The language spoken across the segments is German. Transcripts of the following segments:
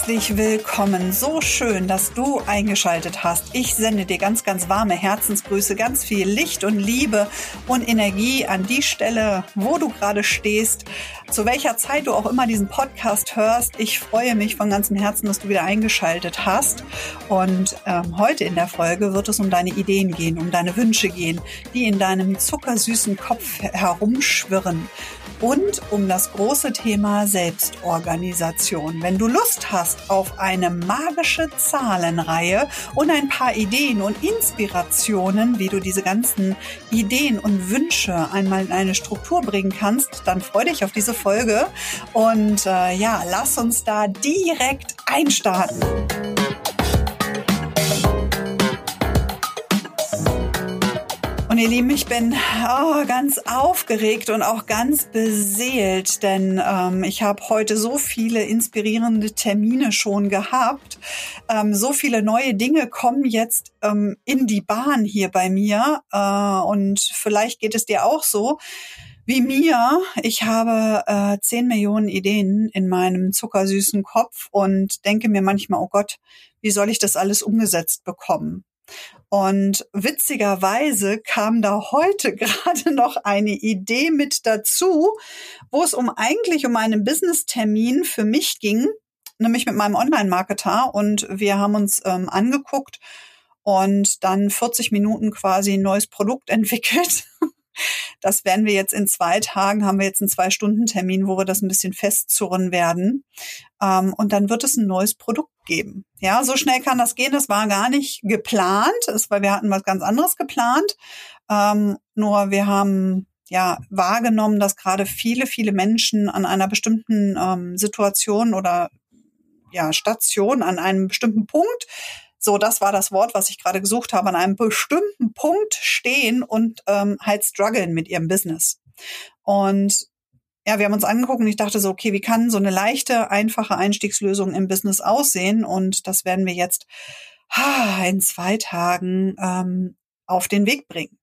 herzlich willkommen. So schön, dass du eingeschaltet hast. Ich sende dir ganz, ganz warme Herzensgrüße, ganz viel Licht und Liebe und Energie an die Stelle, wo du gerade stehst, zu welcher Zeit du auch immer diesen Podcast hörst. Ich freue mich von ganzem Herzen, dass du wieder eingeschaltet hast. Und ähm, heute in der Folge wird es um deine Ideen gehen, um deine Wünsche gehen, die in deinem zuckersüßen Kopf herumschwirren und um das große Thema Selbstorganisation. Wenn du Lust hast auf eine magische Zahlenreihe und ein paar Ideen und Inspirationen, wie du diese ganzen Ideen und Wünsche einmal in eine Struktur bringen kannst, dann freu dich auf diese Folge und äh, ja, lass uns da direkt einstarten. Ihr Lieben, ich bin oh, ganz aufgeregt und auch ganz beseelt, denn ähm, ich habe heute so viele inspirierende Termine schon gehabt. Ähm, so viele neue Dinge kommen jetzt ähm, in die Bahn hier bei mir äh, und vielleicht geht es dir auch so wie mir. Ich habe äh, 10 Millionen Ideen in meinem zuckersüßen Kopf und denke mir manchmal, oh Gott, wie soll ich das alles umgesetzt bekommen? Und witzigerweise kam da heute gerade noch eine Idee mit dazu, wo es um eigentlich um einen Business-Termin für mich ging, nämlich mit meinem Online-Marketer. Und wir haben uns ähm, angeguckt und dann 40 Minuten quasi ein neues Produkt entwickelt. Das werden wir jetzt in zwei Tagen, haben wir jetzt einen Zwei-Stunden-Termin, wo wir das ein bisschen festzurren werden. Ähm, und dann wird es ein neues Produkt geben. Ja, so schnell kann das gehen. Das war gar nicht geplant, das, weil wir hatten was ganz anderes geplant. Ähm, nur wir haben ja wahrgenommen, dass gerade viele, viele Menschen an einer bestimmten ähm, Situation oder ja, Station an einem bestimmten Punkt so, das war das Wort, was ich gerade gesucht habe, an einem bestimmten Punkt stehen und ähm, halt strugglen mit ihrem Business. Und ja, wir haben uns angeguckt und ich dachte so, okay, wie kann so eine leichte, einfache Einstiegslösung im Business aussehen? Und das werden wir jetzt ha, in zwei Tagen ähm, auf den Weg bringen.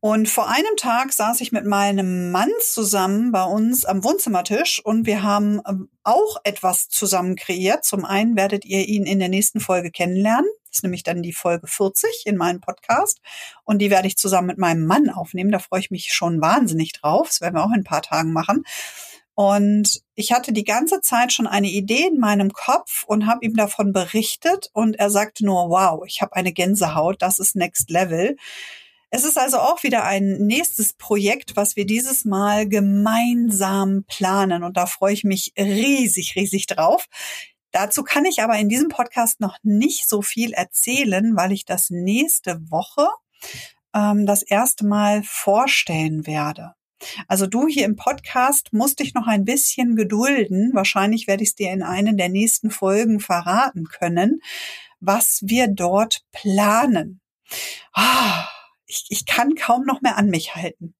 Und vor einem Tag saß ich mit meinem Mann zusammen bei uns am Wohnzimmertisch und wir haben ähm, auch etwas zusammen kreiert. Zum einen werdet ihr ihn in der nächsten Folge kennenlernen. Das ist nämlich dann die Folge 40 in meinem Podcast. Und die werde ich zusammen mit meinem Mann aufnehmen. Da freue ich mich schon wahnsinnig drauf. Das werden wir auch in ein paar Tagen machen. Und ich hatte die ganze Zeit schon eine Idee in meinem Kopf und habe ihm davon berichtet. Und er sagte nur, wow, ich habe eine Gänsehaut, das ist Next Level. Es ist also auch wieder ein nächstes Projekt, was wir dieses Mal gemeinsam planen. Und da freue ich mich riesig, riesig drauf. Dazu kann ich aber in diesem Podcast noch nicht so viel erzählen, weil ich das nächste Woche ähm, das erste Mal vorstellen werde. Also du hier im Podcast musst dich noch ein bisschen gedulden. Wahrscheinlich werde ich es dir in einer der nächsten Folgen verraten können, was wir dort planen. Ah ich, ich kann kaum noch mehr an mich halten.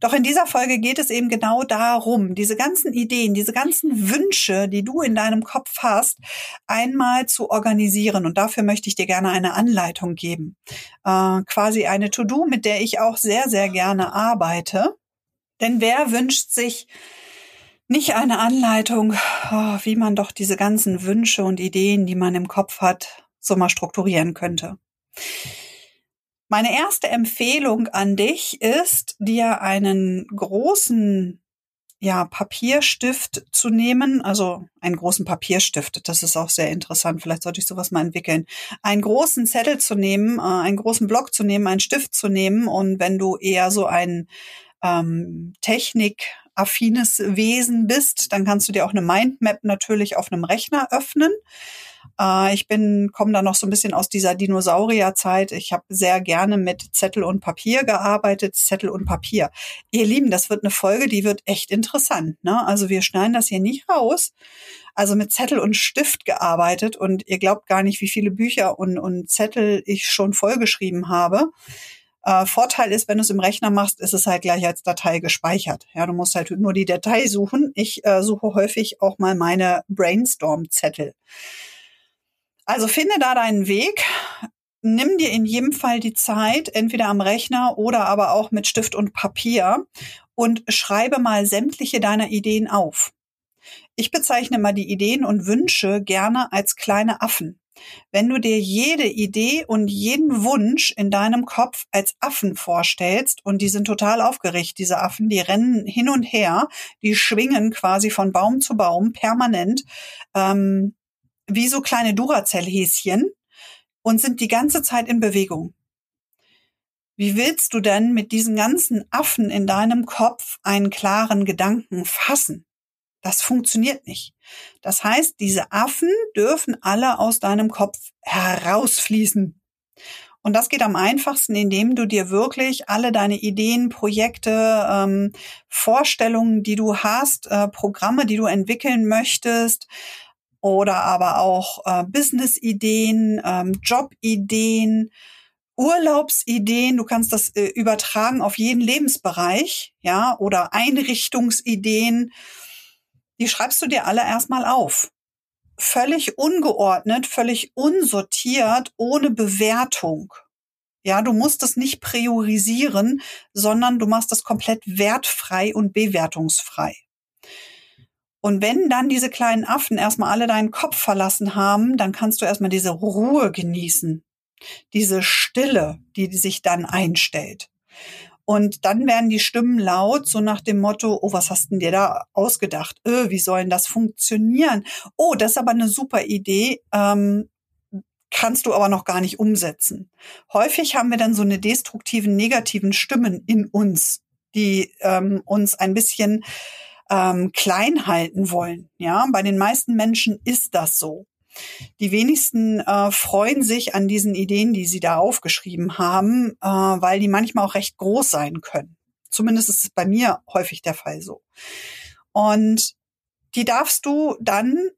Doch in dieser Folge geht es eben genau darum, diese ganzen Ideen, diese ganzen Wünsche, die du in deinem Kopf hast, einmal zu organisieren. Und dafür möchte ich dir gerne eine Anleitung geben. Äh, quasi eine To-Do, mit der ich auch sehr, sehr gerne arbeite. Denn wer wünscht sich nicht eine Anleitung, oh, wie man doch diese ganzen Wünsche und Ideen, die man im Kopf hat, so mal strukturieren könnte? Meine erste Empfehlung an dich ist, dir einen großen ja, Papierstift zu nehmen, also einen großen Papierstift, das ist auch sehr interessant, vielleicht sollte ich sowas mal entwickeln, einen großen Zettel zu nehmen, äh, einen großen Block zu nehmen, einen Stift zu nehmen und wenn du eher so ein ähm, technikaffines Wesen bist, dann kannst du dir auch eine Mindmap natürlich auf einem Rechner öffnen. Äh, ich bin, komme da noch so ein bisschen aus dieser Dinosaurierzeit. Ich habe sehr gerne mit Zettel und Papier gearbeitet. Zettel und Papier. Ihr Lieben, das wird eine Folge, die wird echt interessant. Ne? Also wir schneiden das hier nicht raus. Also mit Zettel und Stift gearbeitet und ihr glaubt gar nicht, wie viele Bücher und, und Zettel ich schon vollgeschrieben habe. Äh, Vorteil ist, wenn du es im Rechner machst, ist es halt gleich als Datei gespeichert. Ja, du musst halt nur die Datei suchen. Ich äh, suche häufig auch mal meine Brainstorm-Zettel. Also finde da deinen Weg. Nimm dir in jedem Fall die Zeit, entweder am Rechner oder aber auch mit Stift und Papier und schreibe mal sämtliche deiner Ideen auf. Ich bezeichne mal die Ideen und Wünsche gerne als kleine Affen. Wenn du dir jede Idee und jeden Wunsch in deinem Kopf als Affen vorstellst, und die sind total aufgeregt, diese Affen, die rennen hin und her, die schwingen quasi von Baum zu Baum permanent, ähm, wie so kleine Duracell-Häschen und sind die ganze Zeit in Bewegung. Wie willst du denn mit diesen ganzen Affen in deinem Kopf einen klaren Gedanken fassen? Das funktioniert nicht. Das heißt, diese Affen dürfen alle aus deinem Kopf herausfließen. Und das geht am einfachsten, indem du dir wirklich alle deine Ideen, Projekte, ähm, Vorstellungen, die du hast, äh, Programme, die du entwickeln möchtest, oder aber auch äh, Business-Ideen, ähm, Job-Ideen, Urlaubsideen, du kannst das äh, übertragen auf jeden Lebensbereich, ja, oder Einrichtungsideen, die schreibst du dir alle erstmal auf. Völlig ungeordnet, völlig unsortiert, ohne Bewertung. Ja, du musst es nicht priorisieren, sondern du machst es komplett wertfrei und bewertungsfrei. Und wenn dann diese kleinen Affen erstmal alle deinen Kopf verlassen haben, dann kannst du erstmal diese Ruhe genießen. Diese Stille, die sich dann einstellt. Und dann werden die Stimmen laut, so nach dem Motto, oh, was hast denn dir da ausgedacht? Öh, wie soll denn das funktionieren? Oh, das ist aber eine super Idee. Ähm, kannst du aber noch gar nicht umsetzen. Häufig haben wir dann so eine destruktiven, negativen Stimmen in uns, die ähm, uns ein bisschen ähm, klein halten wollen. Ja, bei den meisten Menschen ist das so. Die wenigsten äh, freuen sich an diesen Ideen, die sie da aufgeschrieben haben, äh, weil die manchmal auch recht groß sein können. Zumindest ist es bei mir häufig der Fall so. Und die darfst du dann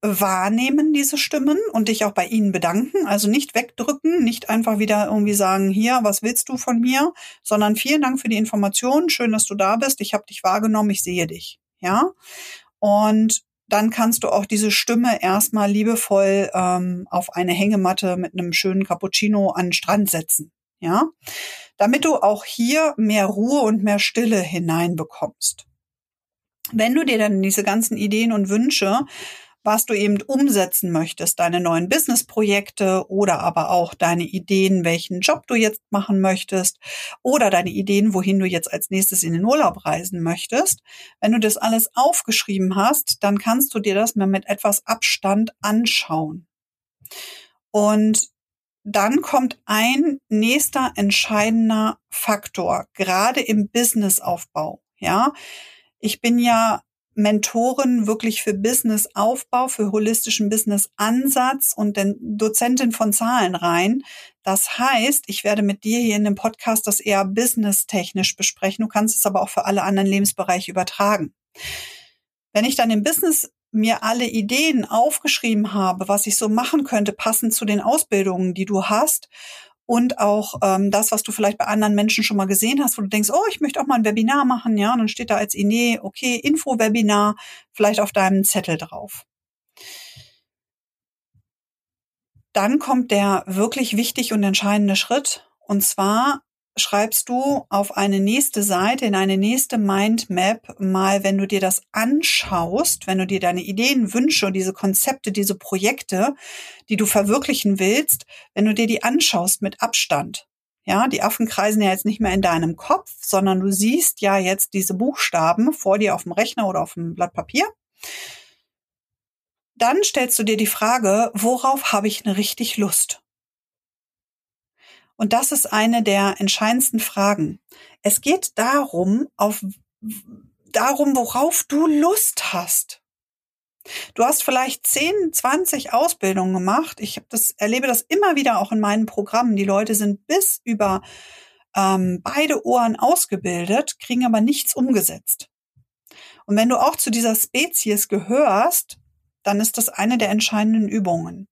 wahrnehmen, diese Stimmen, und dich auch bei ihnen bedanken. Also nicht wegdrücken, nicht einfach wieder irgendwie sagen, hier, was willst du von mir, sondern vielen Dank für die Information, schön, dass du da bist, ich habe dich wahrgenommen, ich sehe dich. Ja. Und dann kannst du auch diese Stimme erstmal liebevoll ähm, auf eine Hängematte mit einem schönen Cappuccino an den Strand setzen. Ja, damit du auch hier mehr Ruhe und mehr Stille hineinbekommst. Wenn du dir dann diese ganzen Ideen und Wünsche was du eben umsetzen möchtest, deine neuen Businessprojekte oder aber auch deine Ideen, welchen Job du jetzt machen möchtest oder deine Ideen, wohin du jetzt als nächstes in den Urlaub reisen möchtest. Wenn du das alles aufgeschrieben hast, dann kannst du dir das mal mit etwas Abstand anschauen. Und dann kommt ein nächster entscheidender Faktor, gerade im Businessaufbau. Ja, ich bin ja Mentorin wirklich für Businessaufbau, für holistischen Business-Ansatz und den Dozentin von Zahlen rein. Das heißt, ich werde mit dir hier in dem Podcast das eher businesstechnisch besprechen. Du kannst es aber auch für alle anderen Lebensbereiche übertragen. Wenn ich dann im Business mir alle Ideen aufgeschrieben habe, was ich so machen könnte, passend zu den Ausbildungen, die du hast und auch ähm, das, was du vielleicht bei anderen Menschen schon mal gesehen hast, wo du denkst, oh, ich möchte auch mal ein Webinar machen, ja, und dann steht da als Idee, okay, Info-Webinar, vielleicht auf deinem Zettel drauf. Dann kommt der wirklich wichtig und entscheidende Schritt, und zwar schreibst du auf eine nächste Seite, in eine nächste Mindmap mal, wenn du dir das anschaust, wenn du dir deine Ideen, Wünsche und diese Konzepte, diese Projekte, die du verwirklichen willst, wenn du dir die anschaust mit Abstand. Ja, die Affen kreisen ja jetzt nicht mehr in deinem Kopf, sondern du siehst ja jetzt diese Buchstaben vor dir auf dem Rechner oder auf dem Blatt Papier. Dann stellst du dir die Frage, worauf habe ich eine richtig Lust? Und das ist eine der entscheidendsten Fragen. Es geht darum, auf, darum, worauf du Lust hast. Du hast vielleicht 10, 20 Ausbildungen gemacht. Ich das, erlebe das immer wieder auch in meinen Programmen. Die Leute sind bis über ähm, beide Ohren ausgebildet, kriegen aber nichts umgesetzt. Und wenn du auch zu dieser Spezies gehörst, dann ist das eine der entscheidenden Übungen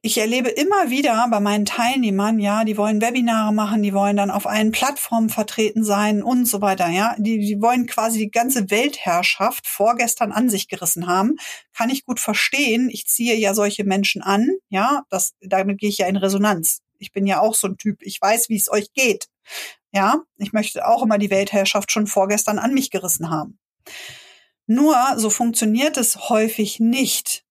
ich erlebe immer wieder bei meinen Teilnehmern, ja, die wollen Webinare machen, die wollen dann auf allen Plattformen vertreten sein und so weiter, ja. Die, die wollen quasi die ganze Weltherrschaft vorgestern an sich gerissen haben. Kann ich gut verstehen. Ich ziehe ja solche Menschen an, ja. Das, damit gehe ich ja in Resonanz. Ich bin ja auch so ein Typ. Ich weiß, wie es euch geht. Ja. Ich möchte auch immer die Weltherrschaft schon vorgestern an mich gerissen haben. Nur so funktioniert es häufig nicht.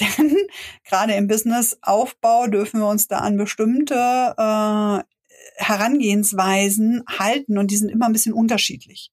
Denn gerade im Businessaufbau dürfen wir uns da an bestimmte äh, Herangehensweisen halten und die sind immer ein bisschen unterschiedlich.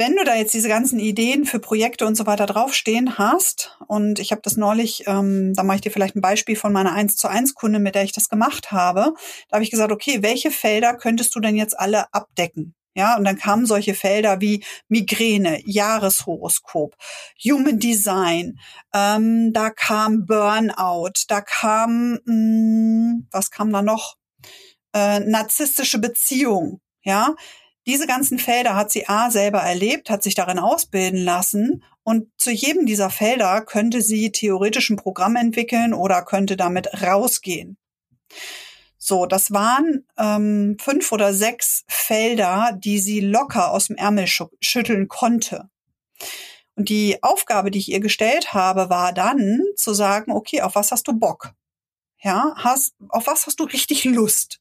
Wenn du da jetzt diese ganzen Ideen für Projekte und so weiter draufstehen hast, und ich habe das neulich, ähm, da mache ich dir vielleicht ein Beispiel von meiner 1 zu 1 Kunde, mit der ich das gemacht habe, da habe ich gesagt, okay, welche Felder könntest du denn jetzt alle abdecken? Ja, und dann kamen solche Felder wie Migräne, Jahreshoroskop, Human Design, ähm, da kam Burnout, da kam, mh, hm, was kam da noch? Äh, narzisstische Beziehung, ja. Diese ganzen Felder hat sie A selber erlebt, hat sich darin ausbilden lassen und zu jedem dieser Felder könnte sie theoretisch ein Programm entwickeln oder könnte damit rausgehen. So, das waren ähm, fünf oder sechs Felder, die sie locker aus dem Ärmel schütteln konnte. Und die Aufgabe, die ich ihr gestellt habe, war dann zu sagen, okay, auf was hast du Bock? Ja, hast, auf was hast du richtig Lust?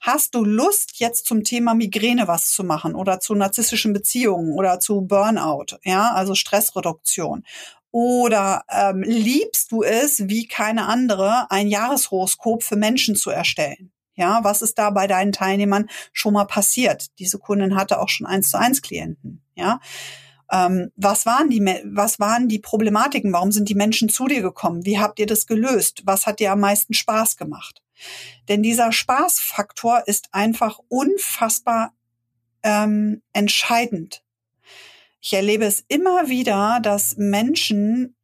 Hast du Lust, jetzt zum Thema Migräne was zu machen oder zu narzisstischen Beziehungen oder zu Burnout, ja, also Stressreduktion? Oder ähm, liebst du es, wie keine andere, ein Jahreshoroskop für Menschen zu erstellen? Ja, was ist da bei deinen Teilnehmern schon mal passiert? Diese Kundin hatte auch schon eins zu eins Klienten. Ja, ähm, was waren die, was waren die Problematiken? Warum sind die Menschen zu dir gekommen? Wie habt ihr das gelöst? Was hat dir am meisten Spaß gemacht? Denn dieser Spaßfaktor ist einfach unfassbar ähm, entscheidend ich erlebe es immer wieder, dass Menschen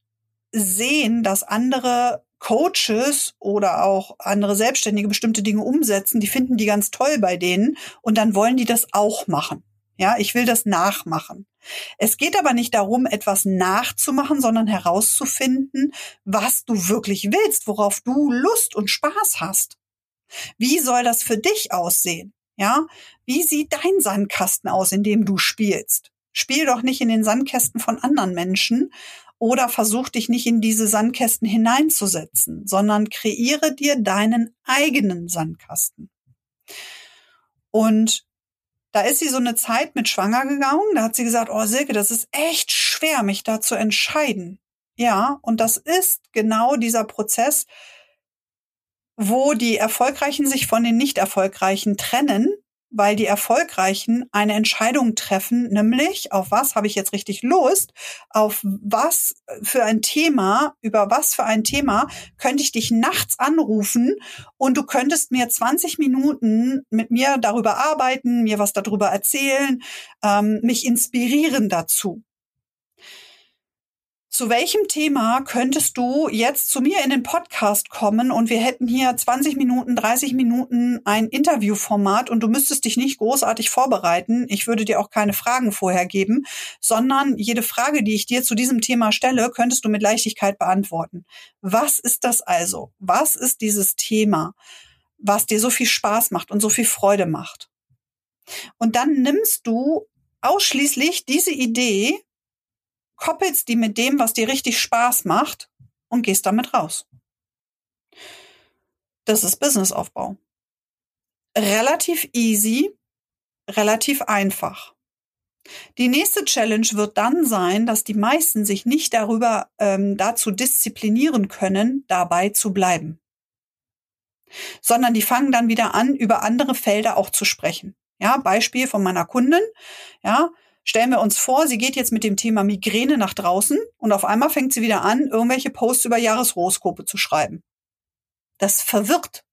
sehen, dass andere Coaches oder auch andere Selbstständige bestimmte Dinge umsetzen, die finden die ganz toll bei denen und dann wollen die das auch machen. Ja, ich will das nachmachen. Es geht aber nicht darum, etwas nachzumachen, sondern herauszufinden, was du wirklich willst, worauf du Lust und Spaß hast. Wie soll das für dich aussehen? Ja, wie sieht dein Sandkasten aus, in dem du spielst? Spiel doch nicht in den Sandkästen von anderen Menschen oder versuch dich nicht in diese Sandkästen hineinzusetzen, sondern kreiere dir deinen eigenen Sandkasten. Und da ist sie so eine Zeit mit schwanger gegangen. Da hat sie gesagt, oh Silke, das ist echt schwer, mich da zu entscheiden. Ja, und das ist genau dieser Prozess, wo die Erfolgreichen sich von den Nicht-Erfolgreichen trennen weil die Erfolgreichen eine Entscheidung treffen, nämlich auf was habe ich jetzt richtig Lust, auf was für ein Thema, über was für ein Thema könnte ich dich nachts anrufen und du könntest mir 20 Minuten mit mir darüber arbeiten, mir was darüber erzählen, ähm, mich inspirieren dazu. Zu welchem Thema könntest du jetzt zu mir in den Podcast kommen und wir hätten hier 20 Minuten, 30 Minuten ein Interviewformat und du müsstest dich nicht großartig vorbereiten. Ich würde dir auch keine Fragen vorher geben, sondern jede Frage, die ich dir zu diesem Thema stelle, könntest du mit Leichtigkeit beantworten. Was ist das also? Was ist dieses Thema, was dir so viel Spaß macht und so viel Freude macht? Und dann nimmst du ausschließlich diese Idee koppelst die mit dem, was dir richtig Spaß macht und gehst damit raus. Das ist Businessaufbau. Relativ easy, relativ einfach. Die nächste Challenge wird dann sein, dass die meisten sich nicht darüber ähm, dazu disziplinieren können, dabei zu bleiben, sondern die fangen dann wieder an, über andere Felder auch zu sprechen. Ja, Beispiel von meiner Kundin. Ja, Stellen wir uns vor, sie geht jetzt mit dem Thema Migräne nach draußen und auf einmal fängt sie wieder an, irgendwelche Posts über Jahreshoroskope zu schreiben. Das verwirrt.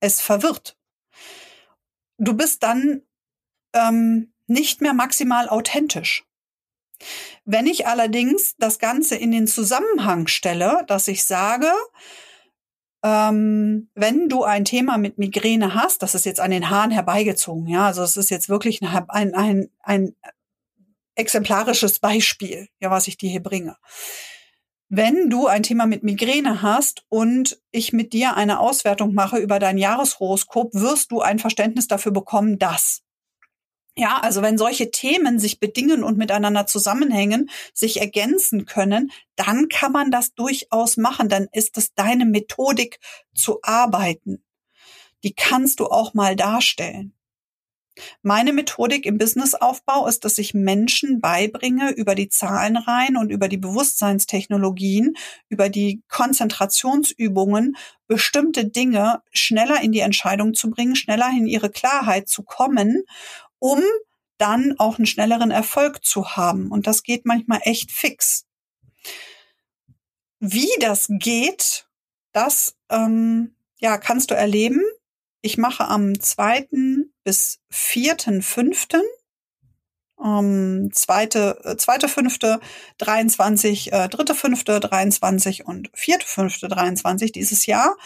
Es verwirrt. Du bist dann ähm, nicht mehr maximal authentisch. Wenn ich allerdings das Ganze in den Zusammenhang stelle, dass ich sage, ähm, wenn du ein Thema mit Migräne hast, das ist jetzt an den Haaren herbeigezogen, ja, also es ist jetzt wirklich ein, ein, ein, ein exemplarisches Beispiel, ja, was ich dir hier bringe. Wenn du ein Thema mit Migräne hast und ich mit dir eine Auswertung mache über dein Jahreshoroskop, wirst du ein Verständnis dafür bekommen, dass. Ja, also wenn solche Themen sich bedingen und miteinander zusammenhängen, sich ergänzen können, dann kann man das durchaus machen. Dann ist es deine Methodik zu arbeiten. Die kannst du auch mal darstellen. Meine Methodik im Businessaufbau ist, dass ich Menschen beibringe, über die Zahlenreihen und über die Bewusstseinstechnologien, über die Konzentrationsübungen, bestimmte Dinge schneller in die Entscheidung zu bringen, schneller in ihre Klarheit zu kommen, um dann auch einen schnelleren Erfolg zu haben. Und das geht manchmal echt fix. Wie das geht, das ähm, ja, kannst du erleben. Ich mache am zweiten bis vierten, fünften ähm, zweite, äh, zweite fünfte 23, äh, dritte fünfte 23 und vierte fünfte 23 dieses Jahr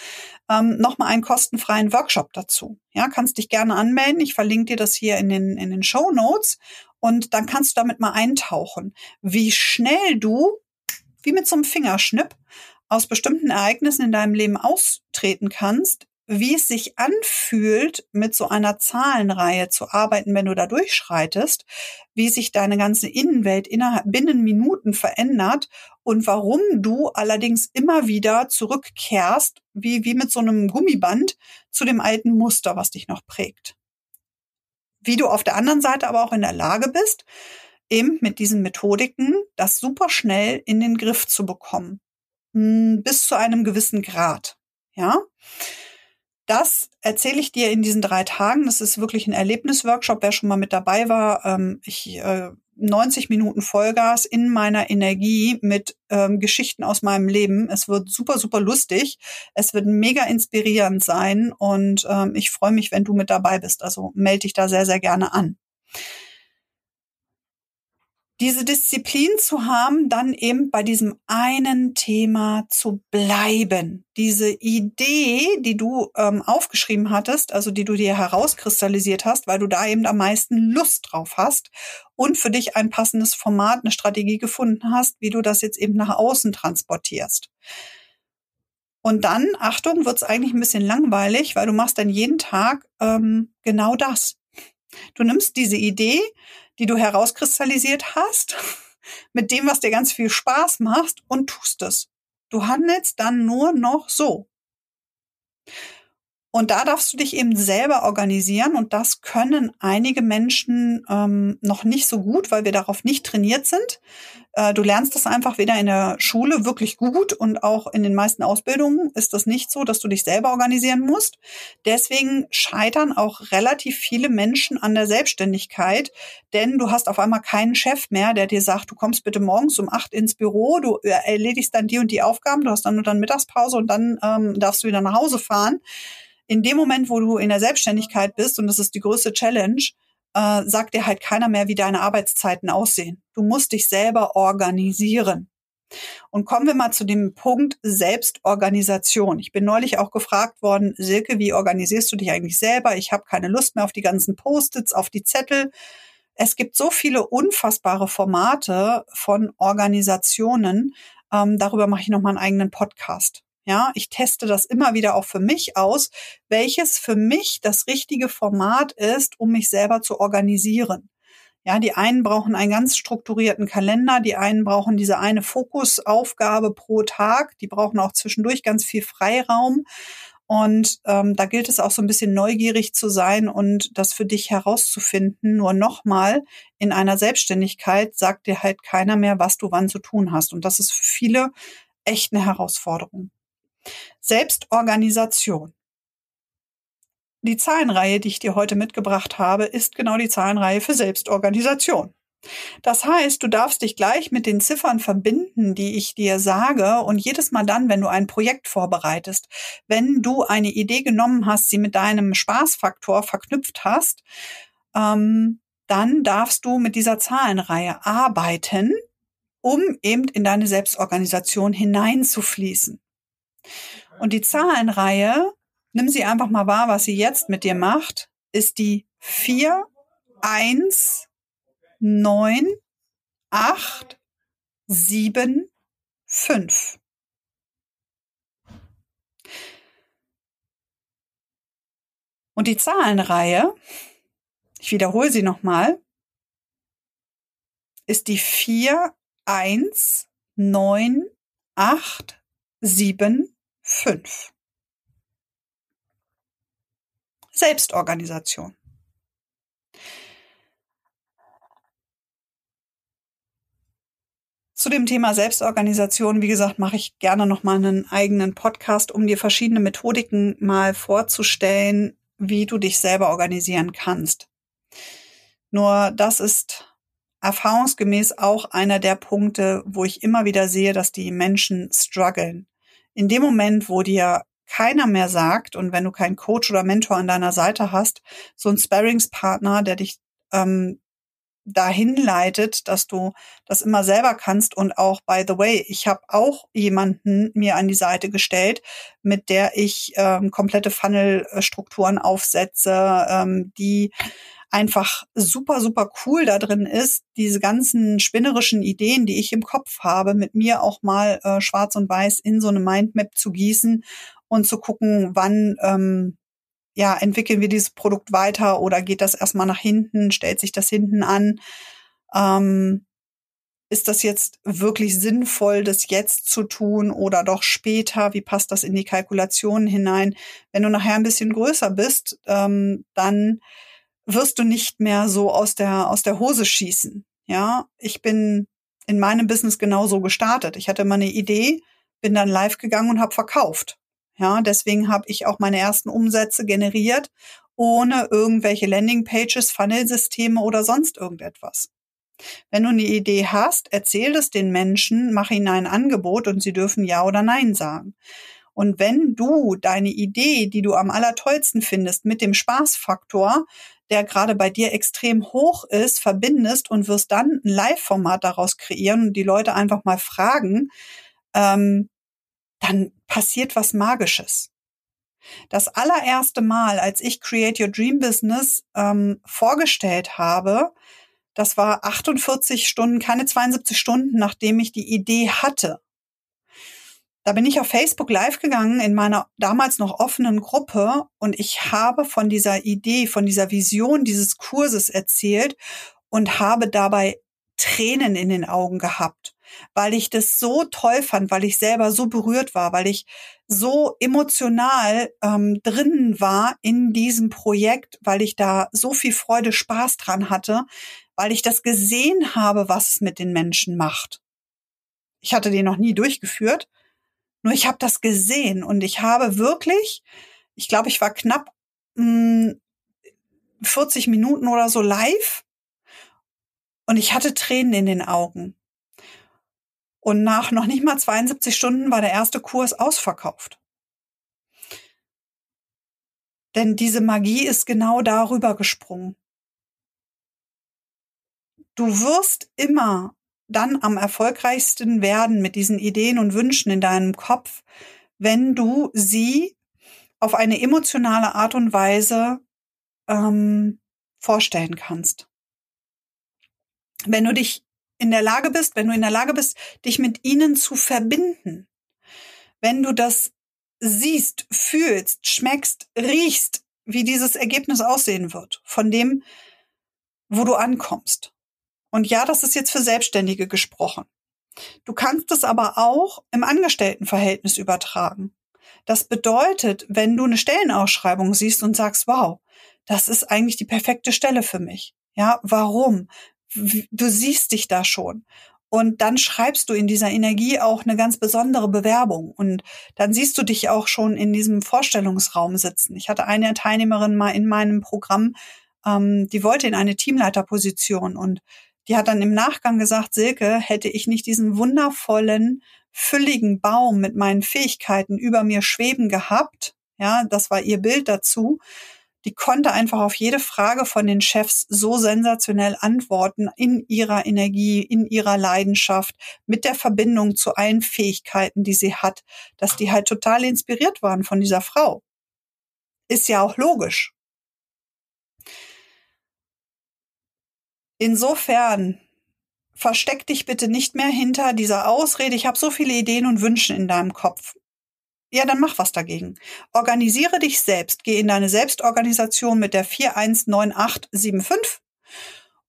ähm, nochmal einen kostenfreien Workshop dazu. Ja, kannst dich gerne anmelden. Ich verlinke dir das hier in den, in den Show Notes und dann kannst du damit mal eintauchen, wie schnell du, wie mit so einem Fingerschnipp, aus bestimmten Ereignissen in deinem Leben austreten kannst, wie es sich anfühlt, mit so einer Zahlenreihe zu arbeiten, wenn du da durchschreitest, wie sich deine ganze Innenwelt innerhalb binnen Minuten verändert und warum du allerdings immer wieder zurückkehrst, wie, wie mit so einem Gummiband zu dem alten Muster, was dich noch prägt. Wie du auf der anderen Seite aber auch in der Lage bist, eben mit diesen Methodiken das super schnell in den Griff zu bekommen. Hm, bis zu einem gewissen Grad. Ja. Das erzähle ich dir in diesen drei Tagen. Das ist wirklich ein Erlebnisworkshop. Wer schon mal mit dabei war, ähm, ich, äh, 90 Minuten Vollgas in meiner Energie mit ähm, Geschichten aus meinem Leben. Es wird super, super lustig. Es wird mega inspirierend sein und ähm, ich freue mich, wenn du mit dabei bist. Also melde dich da sehr, sehr gerne an diese Disziplin zu haben, dann eben bei diesem einen Thema zu bleiben. Diese Idee, die du ähm, aufgeschrieben hattest, also die du dir herauskristallisiert hast, weil du da eben am meisten Lust drauf hast und für dich ein passendes Format, eine Strategie gefunden hast, wie du das jetzt eben nach außen transportierst. Und dann, Achtung, wird's eigentlich ein bisschen langweilig, weil du machst dann jeden Tag ähm, genau das. Du nimmst diese Idee, die du herauskristallisiert hast, mit dem, was dir ganz viel Spaß macht und tust es. Du handelst dann nur noch so. Und da darfst du dich eben selber organisieren und das können einige Menschen ähm, noch nicht so gut, weil wir darauf nicht trainiert sind. Äh, du lernst das einfach weder in der Schule wirklich gut und auch in den meisten Ausbildungen ist das nicht so, dass du dich selber organisieren musst. Deswegen scheitern auch relativ viele Menschen an der Selbstständigkeit, denn du hast auf einmal keinen Chef mehr, der dir sagt, du kommst bitte morgens um acht ins Büro, du erledigst dann die und die Aufgaben, du hast dann nur dann Mittagspause und dann ähm, darfst du wieder nach Hause fahren in dem Moment, wo du in der Selbstständigkeit bist, und das ist die größte Challenge, äh, sagt dir halt keiner mehr, wie deine Arbeitszeiten aussehen. Du musst dich selber organisieren. Und kommen wir mal zu dem Punkt Selbstorganisation. Ich bin neulich auch gefragt worden, Silke, wie organisierst du dich eigentlich selber? Ich habe keine Lust mehr auf die ganzen Post-its, auf die Zettel. Es gibt so viele unfassbare Formate von Organisationen. Ähm, darüber mache ich nochmal einen eigenen Podcast. Ja, ich teste das immer wieder auch für mich aus, welches für mich das richtige Format ist, um mich selber zu organisieren. Ja, die einen brauchen einen ganz strukturierten Kalender, die einen brauchen diese eine Fokusaufgabe pro Tag, die brauchen auch zwischendurch ganz viel Freiraum. Und ähm, da gilt es auch so ein bisschen neugierig zu sein und das für dich herauszufinden. Nur nochmal, in einer Selbstständigkeit sagt dir halt keiner mehr, was du wann zu tun hast. Und das ist für viele echt eine Herausforderung. Selbstorganisation. Die Zahlenreihe, die ich dir heute mitgebracht habe, ist genau die Zahlenreihe für Selbstorganisation. Das heißt, du darfst dich gleich mit den Ziffern verbinden, die ich dir sage. Und jedes Mal dann, wenn du ein Projekt vorbereitest, wenn du eine Idee genommen hast, sie mit deinem Spaßfaktor verknüpft hast, ähm, dann darfst du mit dieser Zahlenreihe arbeiten, um eben in deine Selbstorganisation hineinzufließen. Und die Zahlenreihe, nimm sie einfach mal wahr, was sie jetzt mit dir macht, ist die 4, 1, 9, 8, 7, 5. Und die Zahlenreihe, ich wiederhole sie nochmal, ist die 4, 1, 9, 8, sieben, 5. Selbstorganisation. Zu dem Thema Selbstorganisation, wie gesagt, mache ich gerne noch mal einen eigenen Podcast, um dir verschiedene Methodiken mal vorzustellen, wie du dich selber organisieren kannst. Nur das ist erfahrungsgemäß auch einer der Punkte, wo ich immer wieder sehe, dass die Menschen strugglen. In dem Moment, wo dir keiner mehr sagt und wenn du keinen Coach oder Mentor an deiner Seite hast, so ein Sparringspartner, der dich ähm, dahin leitet, dass du das immer selber kannst. Und auch, by the way, ich habe auch jemanden mir an die Seite gestellt, mit der ich ähm, komplette Funnel-Strukturen aufsetze, ähm, die einfach super, super cool da drin ist, diese ganzen spinnerischen Ideen, die ich im Kopf habe, mit mir auch mal äh, schwarz und weiß in so eine Mindmap zu gießen und zu gucken, wann ähm, ja, entwickeln wir dieses Produkt weiter oder geht das erstmal nach hinten, stellt sich das hinten an? Ähm, ist das jetzt wirklich sinnvoll, das jetzt zu tun oder doch später? Wie passt das in die Kalkulationen hinein? Wenn du nachher ein bisschen größer bist, ähm, dann wirst du nicht mehr so aus der, aus der Hose schießen. Ja, ich bin in meinem Business genauso gestartet. Ich hatte mal eine Idee, bin dann live gegangen und habe verkauft. Ja, deswegen habe ich auch meine ersten Umsätze generiert, ohne irgendwelche Landingpages, Funnelsysteme oder sonst irgendetwas. Wenn du eine Idee hast, erzähl es den Menschen, mach ihnen ein Angebot und sie dürfen Ja oder Nein sagen. Und wenn du deine Idee, die du am allertollsten findest, mit dem Spaßfaktor, der gerade bei dir extrem hoch ist, verbindest und wirst dann ein Live-Format daraus kreieren und die Leute einfach mal fragen, ähm, dann passiert was Magisches. Das allererste Mal, als ich Create Your Dream Business ähm, vorgestellt habe, das war 48 Stunden, keine 72 Stunden, nachdem ich die Idee hatte. Da bin ich auf Facebook live gegangen in meiner damals noch offenen Gruppe und ich habe von dieser Idee, von dieser Vision dieses Kurses erzählt und habe dabei Tränen in den Augen gehabt weil ich das so toll fand, weil ich selber so berührt war, weil ich so emotional ähm, drin war in diesem Projekt, weil ich da so viel Freude, Spaß dran hatte, weil ich das gesehen habe, was es mit den Menschen macht. Ich hatte den noch nie durchgeführt, nur ich habe das gesehen und ich habe wirklich, ich glaube, ich war knapp mh, hm, 40 Minuten oder so live und ich hatte Tränen in den Augen. Und nach noch nicht mal 72 Stunden war der erste Kurs ausverkauft. Denn diese Magie ist genau darüber gesprungen. Du wirst immer dann am erfolgreichsten werden mit diesen Ideen und Wünschen in deinem Kopf, wenn du sie auf eine emotionale Art und Weise ähm, vorstellen kannst. Wenn du dich in der Lage bist, wenn du in der Lage bist, dich mit ihnen zu verbinden, wenn du das siehst, fühlst, schmeckst, riechst, wie dieses Ergebnis aussehen wird, von dem, wo du ankommst. Und ja, das ist jetzt für Selbstständige gesprochen. Du kannst es aber auch im Angestelltenverhältnis übertragen. Das bedeutet, wenn du eine Stellenausschreibung siehst und sagst, wow, das ist eigentlich die perfekte Stelle für mich. Ja, warum? du siehst dich da schon. Und dann schreibst du in dieser Energie auch eine ganz besondere Bewerbung. Und dann siehst du dich auch schon in diesem Vorstellungsraum sitzen. Ich hatte eine Teilnehmerin mal in meinem Programm, ähm, die wollte in eine Teamleiterposition und die hat dann im Nachgang gesagt, Silke, hätte ich nicht diesen wundervollen, fülligen Baum mit meinen Fähigkeiten über mir schweben gehabt, ja, das war ihr Bild dazu, die konnte einfach auf jede Frage von den Chefs so sensationell antworten in ihrer Energie, in ihrer Leidenschaft, mit der Verbindung zu allen Fähigkeiten, die sie hat, dass die halt total inspiriert waren von dieser Frau. Ist ja auch logisch. Insofern versteck dich bitte nicht mehr hinter dieser Ausrede, ich habe so viele Ideen und Wünsche in deinem Kopf. Ja, dann mach was dagegen. Organisiere dich selbst. Geh in deine Selbstorganisation mit der 419875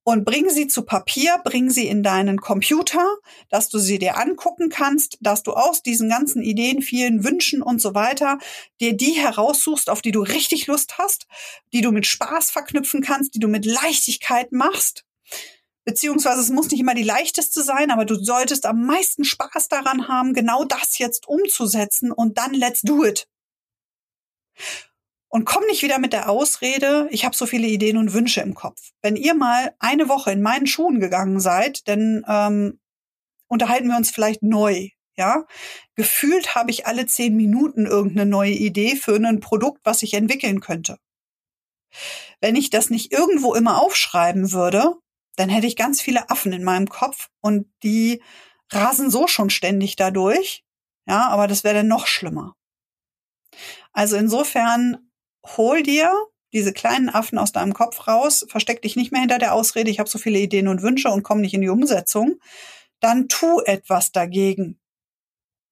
und bring sie zu Papier, bring sie in deinen Computer, dass du sie dir angucken kannst, dass du aus diesen ganzen Ideen, vielen Wünschen und so weiter dir die heraussuchst, auf die du richtig Lust hast, die du mit Spaß verknüpfen kannst, die du mit Leichtigkeit machst. Beziehungsweise es muss nicht immer die leichteste sein, aber du solltest am meisten Spaß daran haben, genau das jetzt umzusetzen und dann let's do it. Und komm nicht wieder mit der Ausrede, ich habe so viele Ideen und Wünsche im Kopf. Wenn ihr mal eine Woche in meinen Schuhen gegangen seid, dann ähm, unterhalten wir uns vielleicht neu. Ja, gefühlt habe ich alle zehn Minuten irgendeine neue Idee für ein Produkt, was ich entwickeln könnte. Wenn ich das nicht irgendwo immer aufschreiben würde, dann hätte ich ganz viele Affen in meinem Kopf und die rasen so schon ständig dadurch. Ja, aber das wäre dann noch schlimmer. Also insofern hol dir diese kleinen Affen aus deinem Kopf raus, versteck dich nicht mehr hinter der Ausrede, ich habe so viele Ideen und Wünsche und komm nicht in die Umsetzung, dann tu etwas dagegen.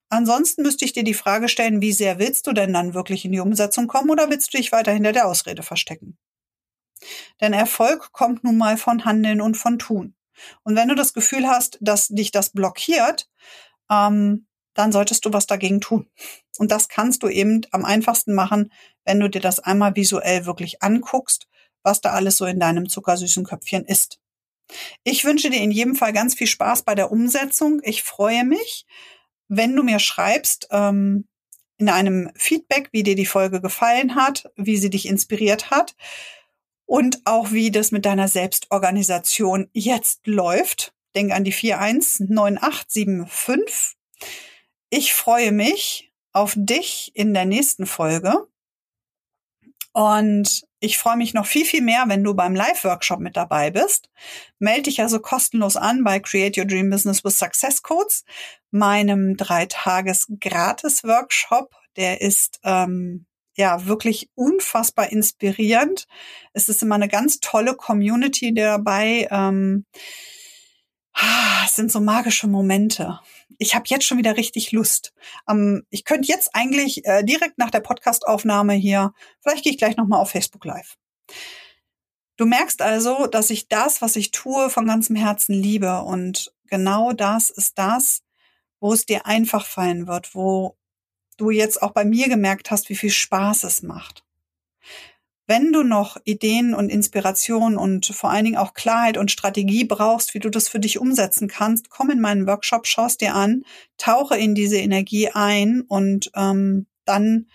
Ansonsten müsste ich dir die Frage stellen, wie sehr willst du denn dann wirklich in die Umsetzung kommen oder willst du dich weiter hinter der Ausrede verstecken? Denn Erfolg kommt nun mal von Handeln und von Tun. Und wenn du das Gefühl hast, dass dich das blockiert, ähm, dann solltest du was dagegen tun. Und das kannst du eben am einfachsten machen, wenn du dir das einmal visuell wirklich anguckst, was da alles so in deinem zuckersüßen Köpfchen ist. Ich wünsche dir in jedem Fall ganz viel Spaß bei der Umsetzung. Ich freue mich, wenn du mir schreibst ähm, in einem Feedback, wie dir die Folge gefallen hat, wie sie dich inspiriert hat und auch wie das mit deiner Selbstorganisation jetzt läuft. Denk an die 419875. Ich freue mich auf dich in der nächsten Folge. Und ich freue mich noch viel, viel mehr, wenn du beim Live-Workshop mit dabei bist. Melde dich also kostenlos an bei Create Your Dream Business with Success Codes, meinem Dreitages-Gratis-Workshop. Der ist ähm, ja wirklich unfassbar inspirierend. Es ist immer eine ganz tolle Community dabei. Ähm, ah, es sind so magische Momente ich habe jetzt schon wieder richtig Lust. Ähm, ich könnte jetzt eigentlich äh, direkt nach der Podcastaufnahme hier, vielleicht gehe ich gleich nochmal auf Facebook Live. Du merkst also, dass ich das, was ich tue, von ganzem Herzen liebe. Und genau das ist das, wo es dir einfach fallen wird, wo du jetzt auch bei mir gemerkt hast, wie viel Spaß es macht. Wenn du noch Ideen und Inspiration und vor allen Dingen auch Klarheit und Strategie brauchst, wie du das für dich umsetzen kannst, komm in meinen Workshop, schaust dir an, tauche in diese Energie ein und ähm, dann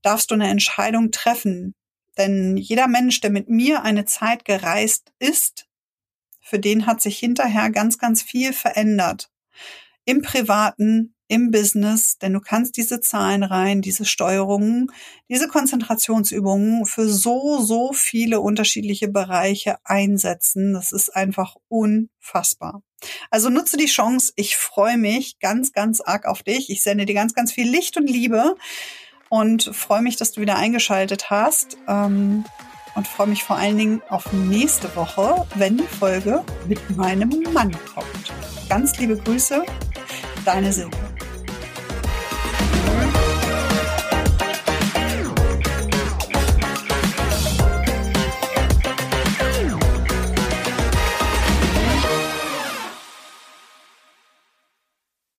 darfst du eine Entscheidung treffen. Denn jeder Mensch, der mit mir eine Zeit gereist ist, für den hat sich hinterher ganz, ganz viel verändert. Im privaten, im Business, denn du kannst diese Zahlen rein, diese Steuerungen, diese Konzentrationsübungen für so, so viele unterschiedliche Bereiche einsetzen. Das ist einfach unfassbar. Also nutze die Chance. Ich freue mich ganz, ganz arg auf dich. Ich sende dir ganz, ganz viel Licht und Liebe und freue mich, dass du wieder eingeschaltet hast. Ähm, und freue mich vor allen Dingen auf nächste Woche, wenn die Folge mit meinem Mann kommt. Ganz liebe Grüße, deine Silke.